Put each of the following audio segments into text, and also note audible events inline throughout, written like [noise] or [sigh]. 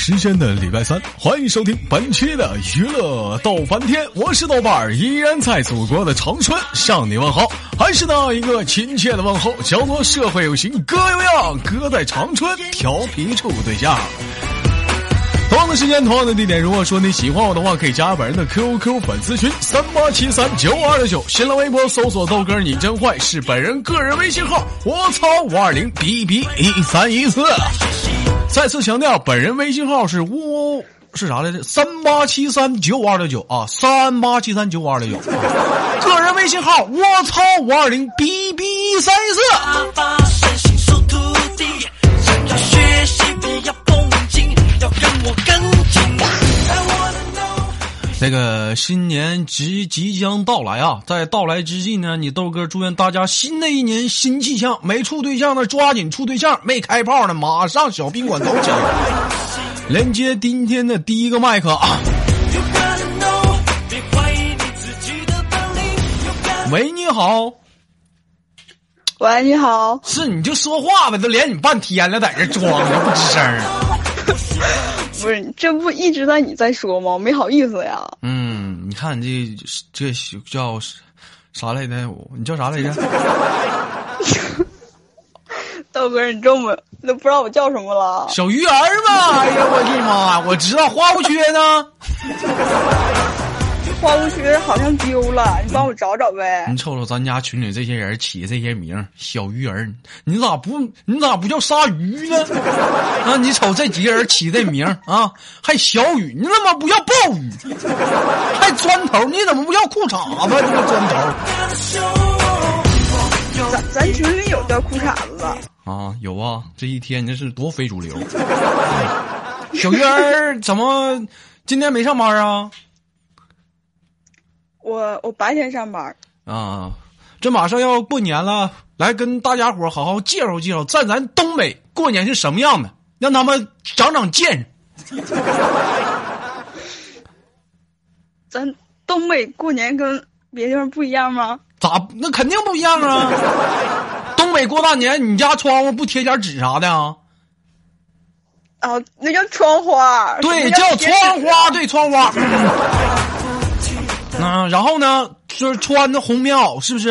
时间的礼拜三，欢迎收听本期的娱乐逗翻天，我是豆瓣儿，依然在祖国的长春向你问好，还是那一个亲切的问候，叫做社会有型哥有样，哥在长春调皮处对象。同样的时间，同样的地点。如果说你喜欢我的话，可以加本人的 QQ 粉丝群三八七三九二六九，新浪微博搜索豆哥你真坏，是本人个人微信号。我操五二零 B B 一三一四。再次强调，本人微信号是五是啥来着？三八七三九五二六九啊，三八七三九五二六九。[laughs] 个人微信号我操五二零 B B 一三一四。那个新年即即将到来啊，在到来之际呢，你豆哥祝愿大家新的一年新气象，没处对象的抓紧处对象，没开炮的马上小宾馆走起。连接今天的第一个麦克啊！喂，你好。喂，你好。是你就说话呗，都连你半天了，在这装着不吱声。不是，这不一直在你在说吗？没好意思呀。嗯，你看你这这叫啥来着？你叫啥来着？[laughs] 道哥，你这么都不知道我叫什么了？小鱼儿嘛！哎呀，我的妈！我知道花无缺呢。花无缺好像丢了，你帮我找找呗。你瞅瞅咱家群里这些人起的这些名，小鱼儿，你咋不你咋不叫鲨鱼呢？[laughs] 啊，你瞅这几个人起这名啊，还小雨，你怎么不要暴雨？[laughs] 还砖头，你怎么不要裤衩子？这个砖头。咱咱群里有叫裤衩子的啊，有啊，这一天你这是多非主流。[laughs] 小鱼儿怎么今天没上班啊？我我白天上班啊，这马上要过年了，来跟大家伙好好介绍介绍，在咱东北过年是什么样的，让他们长长见识。[laughs] 咱东北过年跟别地方不一样吗？咋？那肯定不一样啊！东北过大年，你家窗户不贴点纸啥的啊？啊，那叫窗花。对，叫窗花，对，窗花。嗯，然后呢，就是穿的红棉袄，是不是？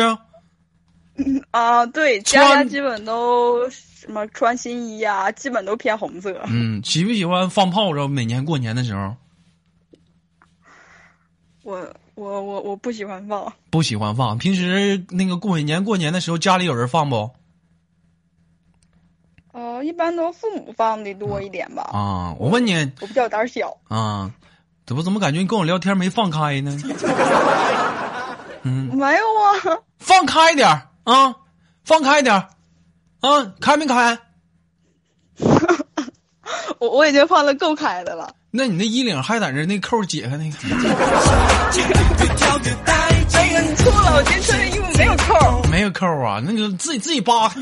嗯啊，对，家家基本都什么穿新衣呀，基本都偏红色。嗯，喜不喜欢放炮仗？每年过年的时候，我我我我不喜欢放，不喜欢放。平时那个过年过年的时候，家里有人放不？呃，一般都父母放的多一点吧。啊，我问你，我比较胆小啊。怎么怎么感觉你跟我聊天没放开呢？[laughs] 嗯，没有啊，放开点啊，放开点啊，开没开？[laughs] 我我已经放的够开的了。那你那衣领还在那那扣解开那个？哎呀，你错了，我今天穿的衣服没有扣。没有扣啊，那个自己自己扒开。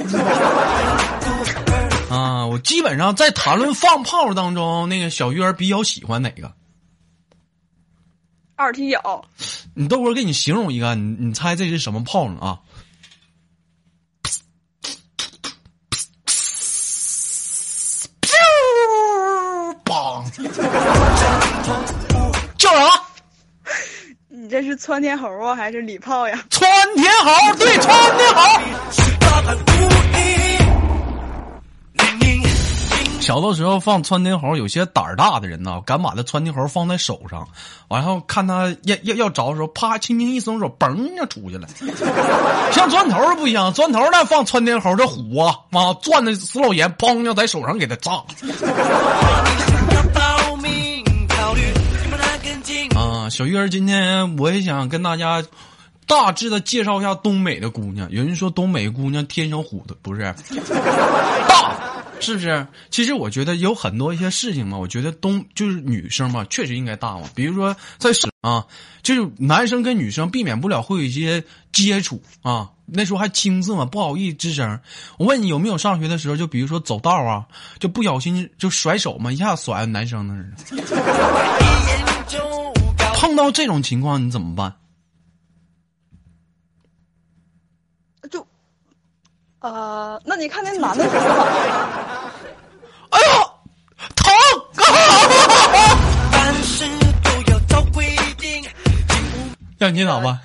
啊，我基本上在谈论放炮当中，那个小鱼儿比较喜欢哪个？二踢脚，你豆哥给你形容一个，你你猜这是什么炮呢啊？砰！叫啥？你这是窜天猴啊，还是礼炮呀？窜天猴，对，窜天猴。小的时候放窜天猴，有些胆儿大的人呢，敢把这窜天猴放在手上，完后看他要要要着的时候，啪，轻轻一松手，嘣就出去了。像砖头不一样，砖头那放窜天猴这虎啊，妈转的死老严，砰要在手上给他炸。啊，小鱼儿，今天我也想跟大家大致的介绍一下东北的姑娘。有人说东北姑娘天生虎的，不是。是不是？其实我觉得有很多一些事情嘛，我觉得东就是女生嘛，确实应该大嘛。比如说在啊，就是男生跟女生避免不了会有一些接触啊。那时候还青涩嘛，不好意思吱声。我问你有没有上学的时候，就比如说走道啊，就不小心就甩手嘛，一下甩男生那似的。[laughs] 碰到这种情况你怎么办？啊，那你看那男的，[laughs] 哎呦，疼。[laughs] 让你打吧。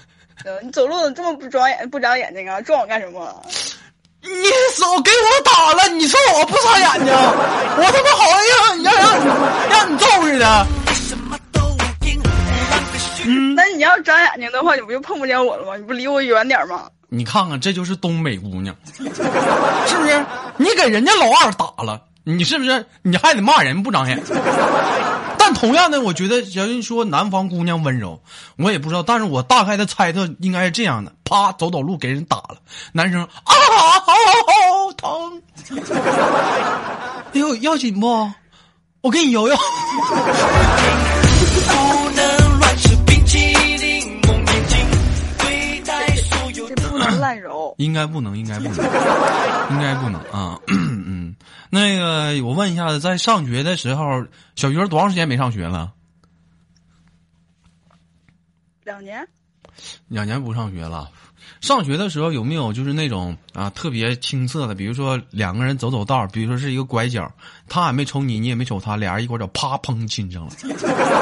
呃，你走路怎么这么不长眼不长眼睛啊？撞我干什么？[laughs] 你手给我打了，你说我不长眼睛。我他妈好硬，要让让你揍似的。嗯，那你要长眼睛的话，你不就碰不见我了吗？你不离我远点吗？你看看，这就是东北姑娘，[laughs] 是不是？你给人家老二打了，你是不是？你还得骂人不长眼？但同样的，我觉得人说南方姑娘温柔，我也不知道，但是我大概的猜测应该是这样的：啪，走走路给人打了，男生啊，好好疼！[laughs] 哎呦，要紧不？我给你摇摇。应该不能，应该不能，[laughs] 应该不能啊！[clears throat] 嗯，那个我问一下，在上学的时候，小鱼儿多长时间没上学了？两年。两年不上学了。上学的时候有没有就是那种啊特别青涩的？比如说两个人走走道，比如说是一个拐角，他也没瞅你，你也没瞅他，俩人一拐角，啪砰亲上了，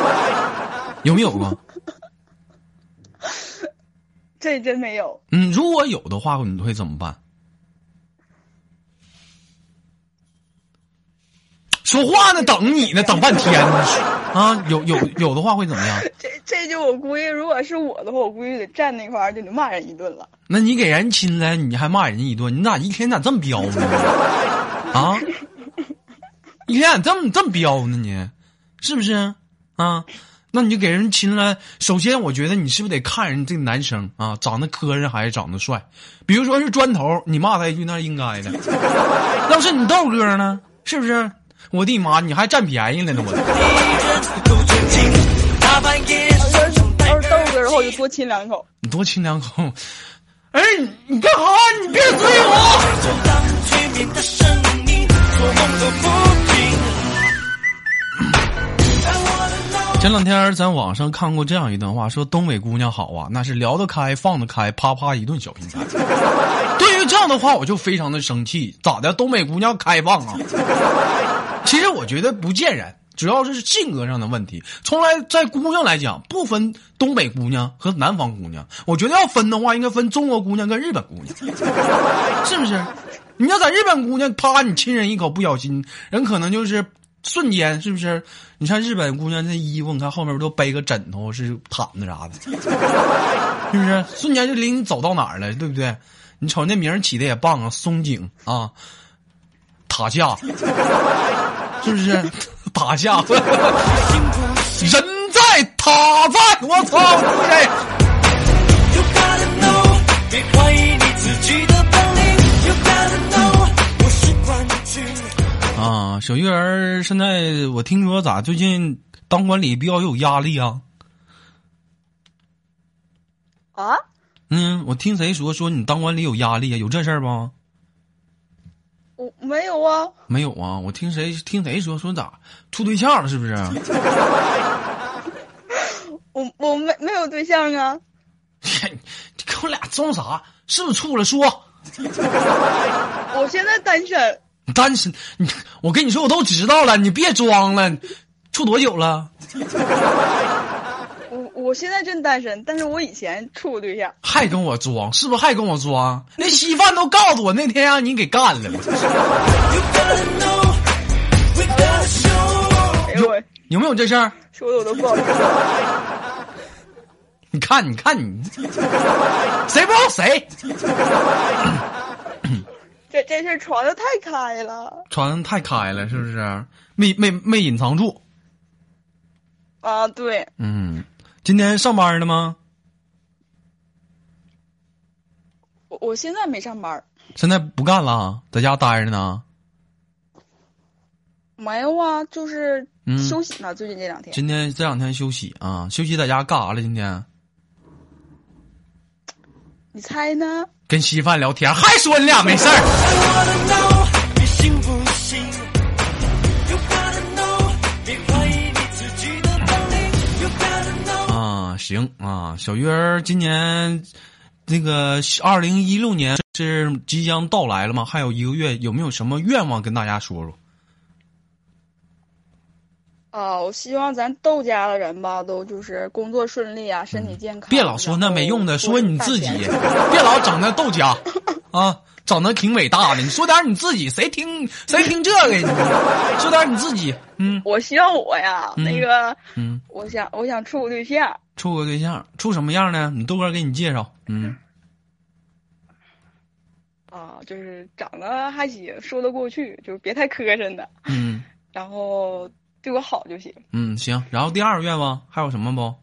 [laughs] 有没有过？这真没有。嗯，如果有的话，你会怎么办？说话呢，等你呢，等半天呢。啊，有有有的话会怎么样？[laughs] 这这就我估计，如果是我的话，我估计得站那块儿就得骂人一顿了。那你给人亲了，你还骂人家一顿？你咋一天咋这么彪呢？啊，[laughs] 一天咋这么这么彪呢？你是不是啊？那你就给人亲了。首先，我觉得你是不是得看人这男生啊，长得磕碜还是长得帅？比如说是砖头，你骂他一句那是应该的。要是你豆哥呢？是不是？我的妈，你还占便宜了呢！我。要是豆哥的话，我就多亲两口。你多亲两口。哎，你干哈？你别追我！前两天在网上看过这样一段话，说东北姑娘好啊，那是聊得开放得开，啪啪一顿小平台。[laughs] 对于这样的话，我就非常的生气。咋的？东北姑娘开放啊？[laughs] 其实我觉得不见然，主要是性格上的问题。从来在姑娘来讲，不分东北姑娘和南方姑娘。我觉得要分的话，应该分中国姑娘跟日本姑娘，[laughs] 是不是？你要在日本姑娘，啪，你亲人一口，不小心，人可能就是。瞬间是不是？你像日本姑娘那衣服，你看后面不都背个枕头是毯子啥的，[laughs] 是不是？瞬间就领你走到哪儿了，对不对？你瞅那名起的也棒啊，松井啊，塔下，是不是？塔下，人在塔在，我操！啊，小鱼儿，现在我听说咋最近当管理比较有压力啊？啊？嗯，我听谁说说你当管理有压力啊？有这事儿不？我没有啊。没有啊？我听谁听谁说说咋处对象了？是不是？[laughs] 我我没没有对象啊。[laughs] 你跟我俩装啥？是不是处了？说。[laughs] 我现在单身。单身，你我跟你说，我都知道了，你别装了，处多久了？[laughs] 我我现在真单身，但是我以前处过对象。还跟我装，是不是还跟我装？那稀饭都告诉我那天让你给干了。[laughs] 有有没有这事儿？说的我都不好意思。你看，你看你，谁不知道谁？[laughs] 这这事传的太开了，传的太开了，是不是？没没没隐藏住。啊，对。嗯，今天上班了吗？我我现在没上班。现在不干了，在家待着呢。没有啊，就是休息呢。最近这两天。今天这两天休息啊，休息在家干啥了？今天？你猜呢？跟稀饭聊天，还说你俩没事儿。啊，行啊，小鱼儿，今年那个二零一六年是即将到来了吗？还有一个月，有没有什么愿望跟大家说说？啊，我希望咱窦家的人吧，都就是工作顺利啊，身体健康。别老说那没用的，说你自己，别老整那窦家啊，整的挺伟大的。你说点你自己，谁听谁听这个？[laughs] 说点你自己。嗯，我希望我呀，那个，嗯，我想我想处个对象。处个对象，处什么样呢？你豆哥给你介绍。嗯。啊，就是长得还行，说得过去，就是别太磕碜的。嗯。然后。对我好就行。嗯，行。然后第二个愿望还有什么不？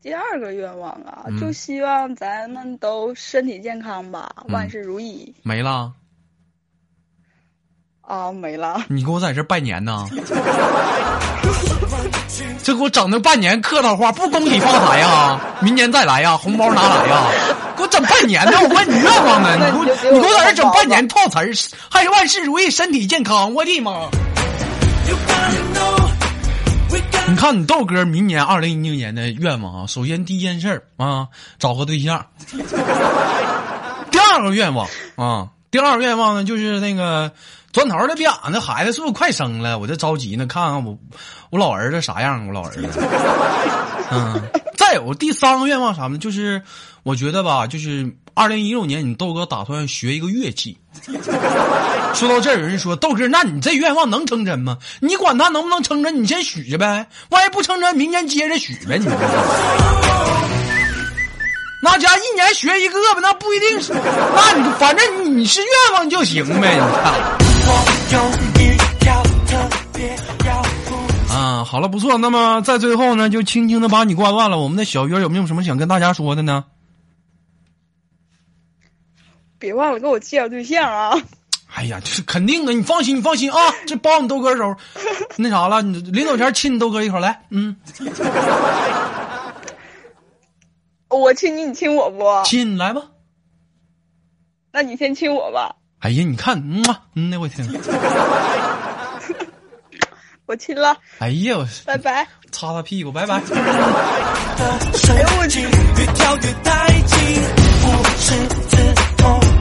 第二个愿望啊，就希望咱们都身体健康吧，万事如意。没了。啊，没了。[laughs] 你给我在这拜年呢？[laughs] 这给我整的半年客套话，不恭喜发财呀？明年再来呀？红包拿来呀？给我整半年呢？我问你愿望呢？你给我 [laughs] 你给我在这整半年套词儿，还是万事如意，身体健康？我的妈！你看，你豆哥明年二零一六年的愿望啊，首先第一件事啊，找个对象。第二个愿望啊，第二个愿望呢，就是那个砖头的别俺那孩子是不是快生了？我这着急呢，看看我我老儿子啥样？我老儿子。[laughs] 嗯，再有第三个愿望啥呢？就是我觉得吧，就是二零一六年你豆哥打算学一个乐器。[laughs] 说到这儿，有人说豆哥，那你这愿望能成真吗？你管他能不能成真，你先许着呗。万一不成真，明年接着许呗。你那家一年学一个吧，那不一定是。那你反正你是愿望就行呗。你看啊，好了，不错。那么在最后呢，就轻轻的把你挂断了。我们的小鱼儿有没有什么想跟大家说的呢？别忘了给我介绍对象啊！哎呀，这是肯定的，你放心，你放心啊！这包你豆哥手，那啥了，你临走前亲你豆哥一口来，嗯。[laughs] 我亲你，你亲我不？亲，来吧。那你先亲我吧。哎呀，你看，嗯嘛，嗯那我听。[laughs] 我亲了。哎呀，我拜拜。擦擦屁股，拜拜。[laughs] 哎呦我去！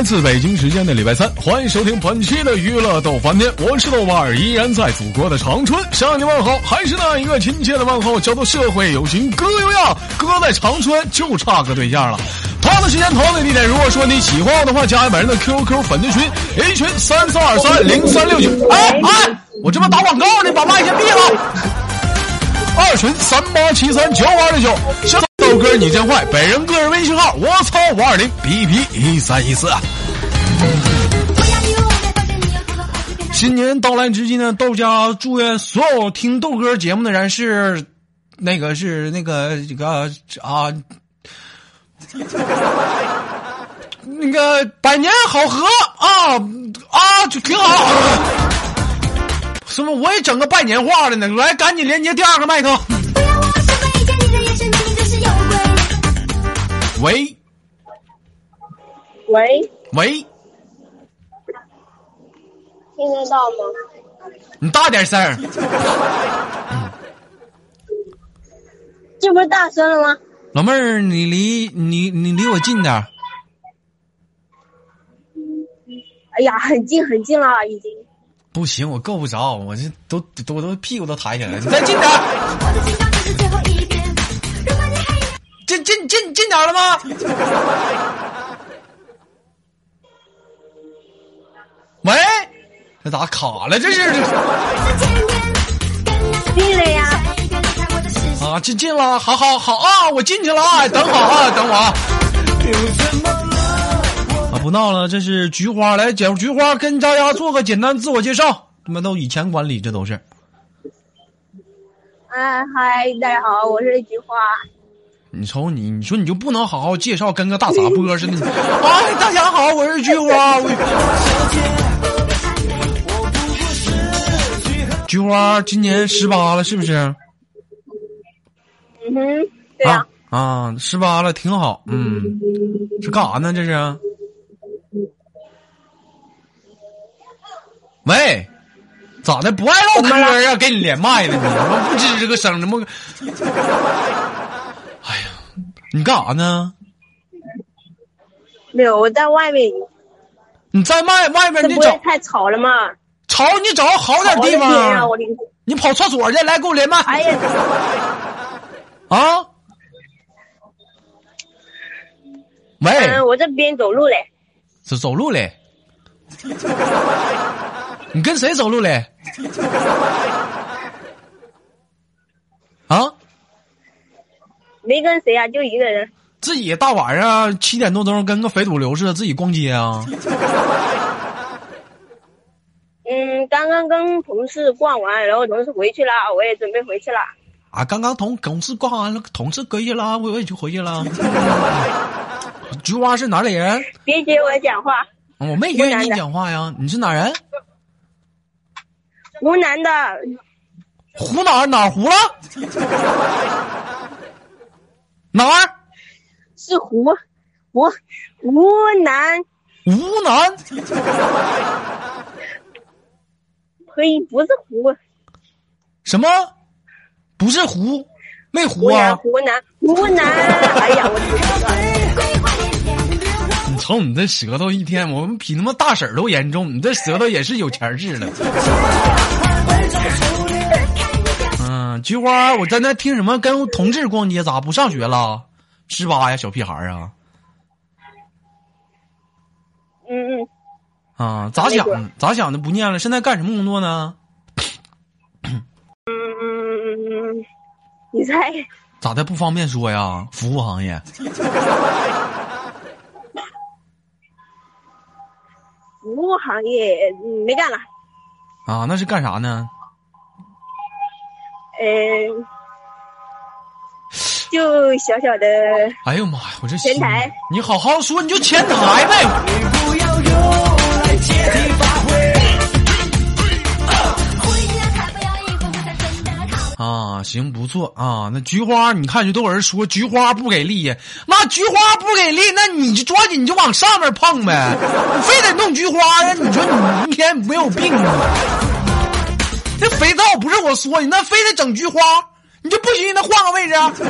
来自北京时间的礼拜三，欢迎收听本期的娱乐逗翻天，我是豆瓣儿，依然在祖国的长春向你问好，还是那一个亲切的问候，叫做社会有情哥有样，哥在长春就差个对象了。同样的时间，同样的地点，如果说你喜欢我的话，加一本人的 QQ 粉丝群，A 群三三二三零三六九。哎哎，我这不打广告呢，把麦先闭了。二群三八七三九五二六九。豆哥，你真坏！本人个人微信号：我操五二零 B B 一三一四。新年到来之际呢，豆家祝愿所有听豆哥节目的人是，那个是那个这个啊，那个百年好合啊啊，就挺好。[laughs] 什么？我也整个拜年话的呢，来，赶紧连接第二个麦克。喂，喂，喂，听得到吗？你大点声儿。这不是大声了吗？老妹儿，你离你你离我近点儿。哎呀，很近很近了，已经。不行，我够不着，我这都都我都屁股都抬起来了，你再近点儿。点了吗？[laughs] 喂，这咋卡了？这是进了呀！啊，进进了，好好好啊！我进去了啊！等好啊，等我啊！啊，不闹了，这是菊花来，讲菊花跟大家做个简单自我介绍。他妈都以前管理，这都是。哎嗨，大家好，我是菊花。你瞅你，你说你就不能好好介绍，跟个大杂播似的？哎，大家好，我是菊花。菊花今年十八了，是不是？嗯哼，对呀、啊啊，十八了，挺好。嗯，是干啥呢？这是？喂，咋的？不爱唠嗑呀？给你连麦了，你我不吱吱个声，怎么？你干啥呢？没有，我在外面，你在外外面，你找太吵了吗？吵，你找个好点地方你跑厕所去，来给我连麦哎呀，啊！喂，嗯，我这边走路嘞，走走路嘞？你跟谁走路嘞？啊，没跟谁啊，就一个人。自己大晚上七点多钟跟个肥土流似的，自己逛街啊？[laughs] 嗯，刚刚跟同事逛完，然后同事回去了，我也准备回去了。啊，刚刚同同事逛完了，同事回去了，我我也就回去了。[laughs] 菊花是哪里人？别接我讲话，我没听你讲话呀，你是哪人？湖南的，湖哪哪儿湖了？[laughs] 哪儿？是湖湖湖南，湖南？[laughs] 呸，不是湖，什么？不是湖？没湖啊？湖南湖南，哎呀，我你瞅你这舌头，一天我们比他妈大婶儿都严重，你这舌头也是有钱治了。嗯，菊花，我在那听什么跟同志逛街，咋不上学了？十八呀，小屁孩儿啊！嗯嗯，啊，咋想？咋想的？不念了？现在干什么工作呢？嗯嗯，你猜？咋的不方便说呀？服务行业 [laughs] 服务行业嗯没干了，啊，那是干啥呢？嗯，就小小的，哎呦妈呀，我这前台你好好说，你就前台呗。啊，行，不错啊。那菊花，你看，就都有人说菊花不给力呀。妈，菊花不给力，那你就抓紧你就往上面碰呗，你非得弄菊花呀？你说你一天没有病啊？这肥皂不是我说你，那非得整菊花，你就不行，那换个位置啊。[laughs]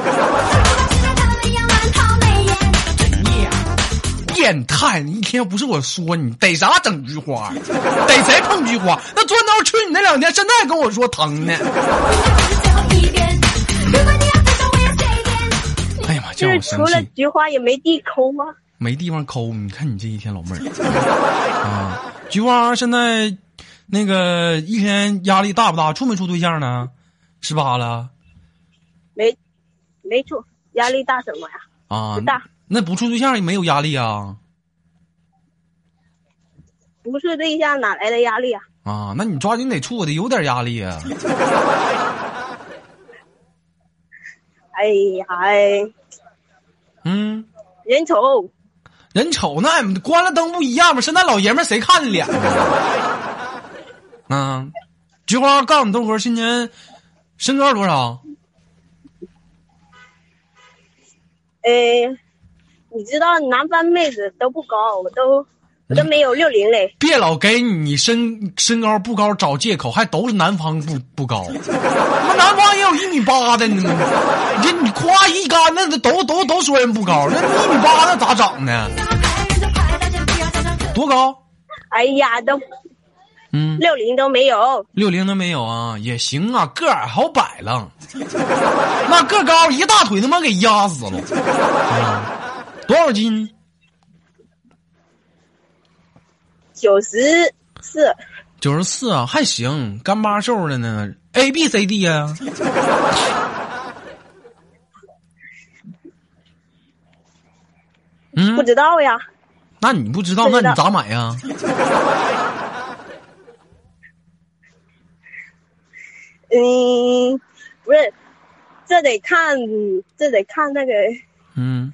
变态！你一天不是我说你逮啥整菊花，逮谁碰菊花？那钻刀去你那两天，现在跟我说疼呢。哎呀妈，就是除了，菊花也没地抠吗。没地方抠。你看你这一天老妹儿啊，菊花现在那个一天压力大不大？处没处对象呢？十八了没，没处，压力大什么呀？啊不？大，那不处对象也没有压力啊？不处对象哪来的压力啊？啊，那你抓紧得处得有点压力啊。[laughs] 哎呀，哎，嗯。人丑，人丑那关了灯不一样吗？现在老爷们儿谁看你脸呢？啊，菊花告诉你豆哥，今年身高多少？哎，你知道南方妹子都不高，我都我都没有六零嘞。别老给你身身高不高找借口，还都是南方不不高，那南方也有一米八的呢。你这你夸一干，那都都都说人不高，那一米八那咋长呢？多高？哎呀，都嗯，六零都没有。六零都没有啊，也行啊，个矮好摆了，[laughs] 那个高一大腿他妈给压死了。啊多少斤？九十四，九十四啊，还行，干巴瘦的呢。A B C D 呀、嗯不，知道呀。那你不知道，不知道那你咋买呀？嗯，不是，这得看，这得看那个。嗯，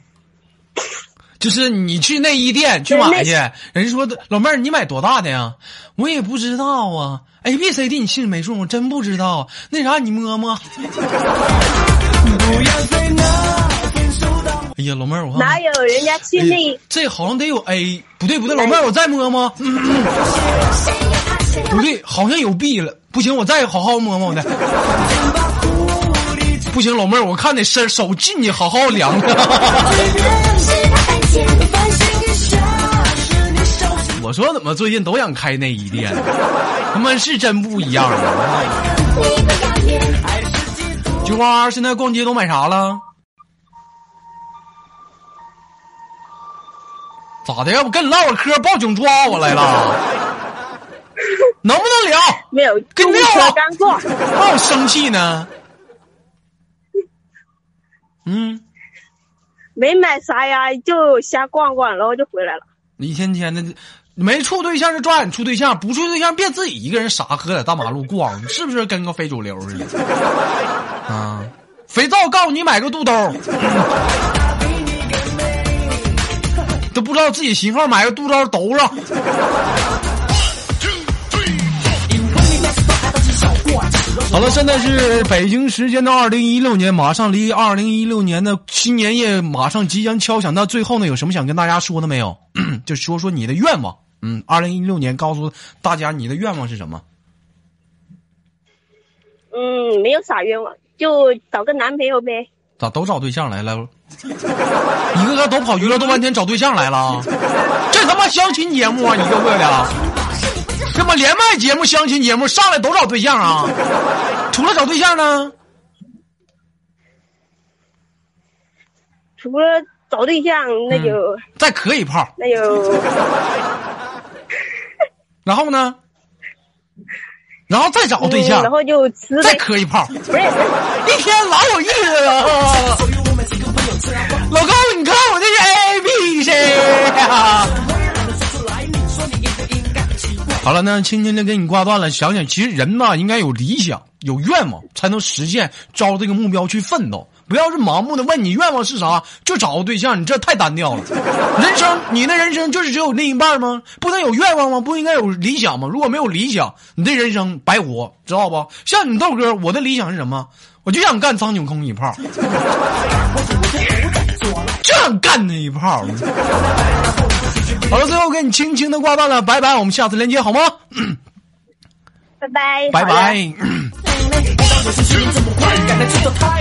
就是你去内衣店去买去，人家说老妹儿你买多大的呀？我也不知道啊，A B C D 你心里没数，我真不知道。那啥你摸摸。哎呀，老妹儿，我哪有人家去内？这好像得有 A，不对不对，老妹儿我再摸摸。不对，好像有 B 了，不行，我再好好摸摸的。不行，老妹儿，我看那身手进去好好量。我说怎么最近都想开内衣店？他妈是真不一样啊！菊花现在逛街都买啥了？咋的？要不跟你唠会嗑，报警抓我来了？能不能聊？没有，跟你聊刚过，让我生气呢？嗯，没买啥呀，就瞎逛逛，然后就回来了。一天天的，没处对象就抓紧处对象，不处对象别自己一个人傻喝在大马路逛，是不是跟个非主流似的？[laughs] 啊，肥皂告诉你买个肚兜，都不知道自己型号，买个肚兜兜上。好了，现在是北京时间的二零一六年，马上离二零一六年的新年夜马上即将敲响。那最后呢，有什么想跟大家说的没有？[clears throat] 就说说你的愿望。嗯，二零一六年告诉大家你的愿望是什么？嗯，没有啥愿望，就找个男朋友呗。咋都找对象来了？[laughs] 一个个都跑娱乐豆瓣天找对象来了？这他妈相亲节目啊，一个个的。这么连麦节目、相亲节目上来都找对象啊？[laughs] 除了找对象呢？除了找对象，那就再磕一炮。那就，[laughs] 然后呢？然后再找对象，然后就吃再磕一炮。不是，一天老有意思了。老高，你看我这是 A B C 呀。好了，那轻轻的给你挂断了。想想，其实人呐，应该有理想、有愿望，才能实现，朝这个目标去奋斗。不要是盲目的问你愿望是啥，就找个对象，你这太单调了。[laughs] 人生，你的人生就是只有另一半吗？不能有愿望吗？不应该有理想吗？如果没有理想，你的人生白活，知道不？像你豆哥，我的理想是什么？我就想干苍井空一炮，[laughs] 就想干那一炮。好了，最后给你轻轻的挂断了，拜拜，我们下次连接好吗？拜拜，拜拜。[laughs]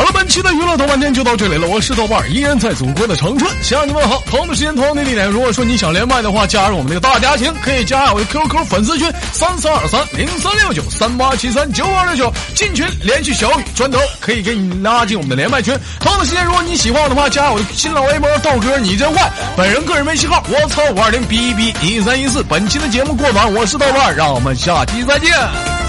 好了，本期的娱乐豆瓣天就到这里了。我是豆瓣，依然在祖国的长春向你问好。同样的时间，同样的地点。如果说你想连麦的话，加入我们这个大家庭，可以加我的 QQ 粉丝群三三二三零三六九三八七三九二六九，进群联系小雨砖头，可以给你拉进我们的连麦群。同样的时间，如果你喜欢我的话，加我的新浪微博豆哥你真坏，本人个人微信号我操五二零 b 一 b 一三一四。本期的节目过完，我是豆瓣，让我们下期再见。